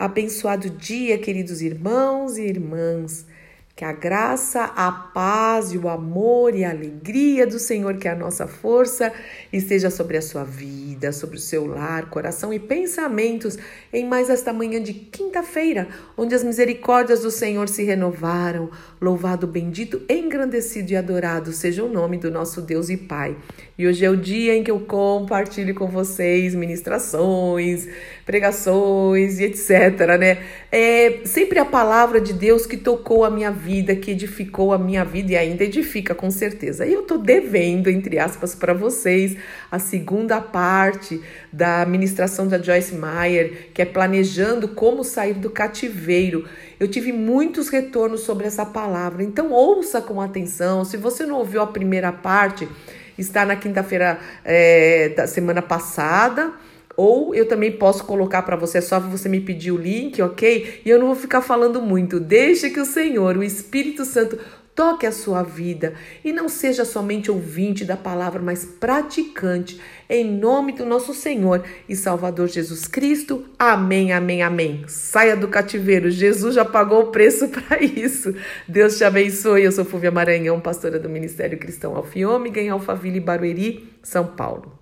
Abençoado dia, queridos irmãos e irmãs. Que a graça, a paz e o amor e a alegria do Senhor, que é a nossa força, esteja sobre a sua vida, sobre o seu lar, coração e pensamentos em mais esta manhã de quinta-feira, onde as misericórdias do Senhor se renovaram. Louvado, bendito, engrandecido e adorado seja o nome do nosso Deus e Pai. E hoje é o dia em que eu compartilho com vocês ministrações, pregações e etc, né? É sempre a palavra de Deus que tocou a minha vida vida, que edificou a minha vida e ainda edifica com certeza. E eu tô devendo, entre aspas, para vocês a segunda parte da ministração da Joyce Meyer, que é planejando como sair do cativeiro. Eu tive muitos retornos sobre essa palavra, então ouça com atenção. Se você não ouviu a primeira parte, está na quinta-feira é, da semana passada ou eu também posso colocar para você, é só você me pedir o link, ok? E eu não vou ficar falando muito. Deixe que o Senhor, o Espírito Santo, toque a sua vida e não seja somente ouvinte da palavra, mas praticante. Em nome do nosso Senhor e Salvador Jesus Cristo. Amém, amém, amém. Saia do cativeiro. Jesus já pagou o preço para isso. Deus te abençoe. Eu sou Fúvia Maranhão, pastora do Ministério Cristão Alfiômega em Alphaville, Barueri, São Paulo.